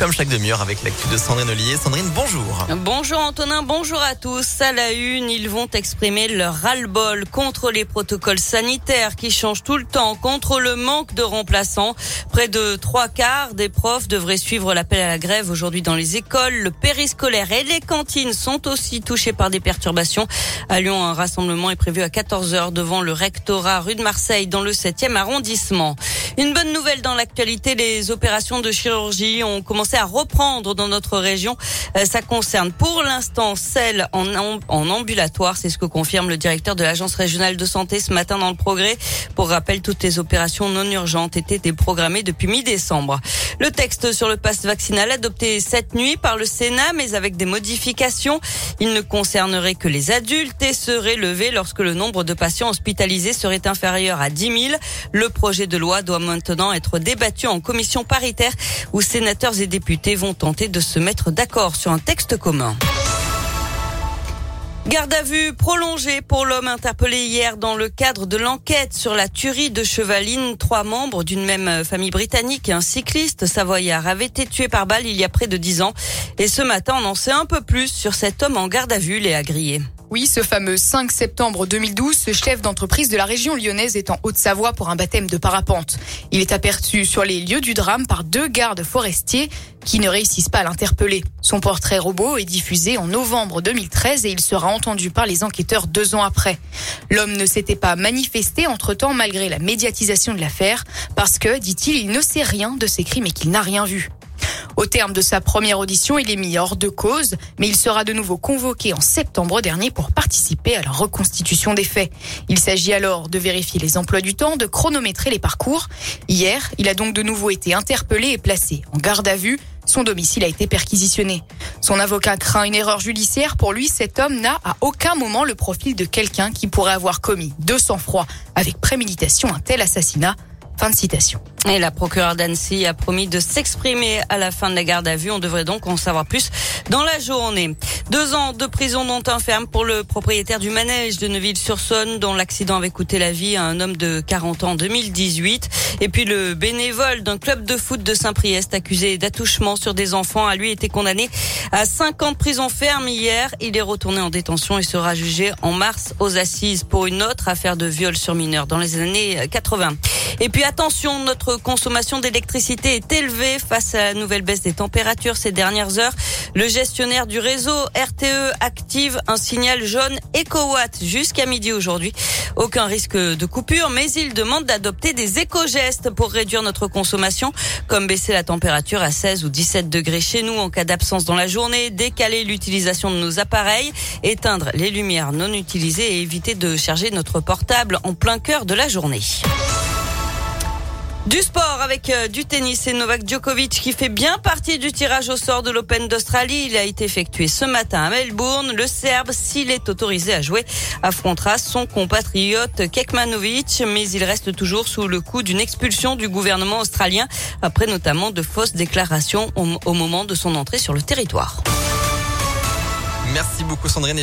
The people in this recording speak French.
comme chaque demi-heure avec l'actu de Sandrine Ollier. Sandrine, bonjour. Bonjour Antonin, bonjour à tous. À la une, ils vont exprimer leur ras-le-bol contre les protocoles sanitaires qui changent tout le temps, contre le manque de remplaçants. Près de trois quarts des profs devraient suivre l'appel à la grève aujourd'hui dans les écoles. Le périscolaire et les cantines sont aussi touchés par des perturbations. À Lyon, un rassemblement est prévu à 14 heures devant le rectorat rue de Marseille dans le 7e arrondissement. Une bonne nouvelle dans l'actualité, les opérations de chirurgie ont commencé à reprendre dans notre région. Euh, ça concerne pour l'instant celles en, ambulatoire, c'est ce que confirme le directeur de l'agence régionale de santé ce matin dans le progrès. Pour rappel, toutes les opérations non urgentes étaient déprogrammées depuis mi-décembre. Le texte sur le passe vaccinal adopté cette nuit par le Sénat, mais avec des modifications. Il ne concernerait que les adultes et serait levé lorsque le nombre de patients hospitalisés serait inférieur à 10 000. Le projet de loi doit maintenant être débattu en commission paritaire où sénateurs et députés vont tenter de se mettre d'accord sur un texte commun. Garde à vue prolongée pour l'homme interpellé hier dans le cadre de l'enquête sur la tuerie de Chevaline. Trois membres d'une même famille britannique et un cycliste savoyard avaient été tués par balle il y a près de dix ans. Et ce matin, on en sait un peu plus sur cet homme en garde à vue, Léa Grillé. Oui, ce fameux 5 septembre 2012, ce chef d'entreprise de la région lyonnaise est en Haute-Savoie pour un baptême de parapente. Il est aperçu sur les lieux du drame par deux gardes forestiers qui ne réussissent pas à l'interpeller. Son portrait robot est diffusé en novembre 2013 et il sera entendu par les enquêteurs deux ans après. L'homme ne s'était pas manifesté entre-temps malgré la médiatisation de l'affaire parce que, dit-il, il ne sait rien de ces crimes et qu'il n'a rien vu. Au terme de sa première audition, il est mis hors de cause, mais il sera de nouveau convoqué en septembre dernier pour participer à la reconstitution des faits. Il s'agit alors de vérifier les emplois du temps, de chronométrer les parcours. Hier, il a donc de nouveau été interpellé et placé en garde à vue. Son domicile a été perquisitionné. Son avocat craint une erreur judiciaire. Pour lui, cet homme n'a à aucun moment le profil de quelqu'un qui pourrait avoir commis de sang-froid avec préméditation un tel assassinat. Fin de citation. Et la procureure d'Annecy a promis de s'exprimer à la fin de la garde à vue. On devrait donc en savoir plus dans la journée. Deux ans de prison dont un ferme pour le propriétaire du manège de Neuville-sur-Saône dont l'accident avait coûté la vie à un homme de 40 ans en 2018. Et puis le bénévole d'un club de foot de Saint-Priest accusé d'attouchement sur des enfants a lui été condamné à 5 ans de prison ferme hier. Il est retourné en détention et sera jugé en mars aux assises pour une autre affaire de viol sur mineur dans les années 80. Et puis attention, notre consommation d'électricité est élevée face à la nouvelle baisse des températures ces dernières heures. Le gestionnaire du réseau RTE active un signal jaune EcoWatt jusqu'à midi aujourd'hui. Aucun risque de coupure, mais il demande d'adopter des éco-gestes pour réduire notre consommation, comme baisser la température à 16 ou 17 degrés chez nous en cas d'absence dans la journée, décaler l'utilisation de nos appareils, éteindre les lumières non utilisées et éviter de charger notre portable en plein cœur de la journée. Du sport avec euh, du tennis et Novak Djokovic qui fait bien partie du tirage au sort de l'Open d'Australie. Il a été effectué ce matin à Melbourne. Le Serbe, s'il est autorisé à jouer, affrontera son compatriote Kekmanovic, mais il reste toujours sous le coup d'une expulsion du gouvernement australien après notamment de fausses déclarations au, moment de son entrée sur le territoire. Merci beaucoup Sandrine.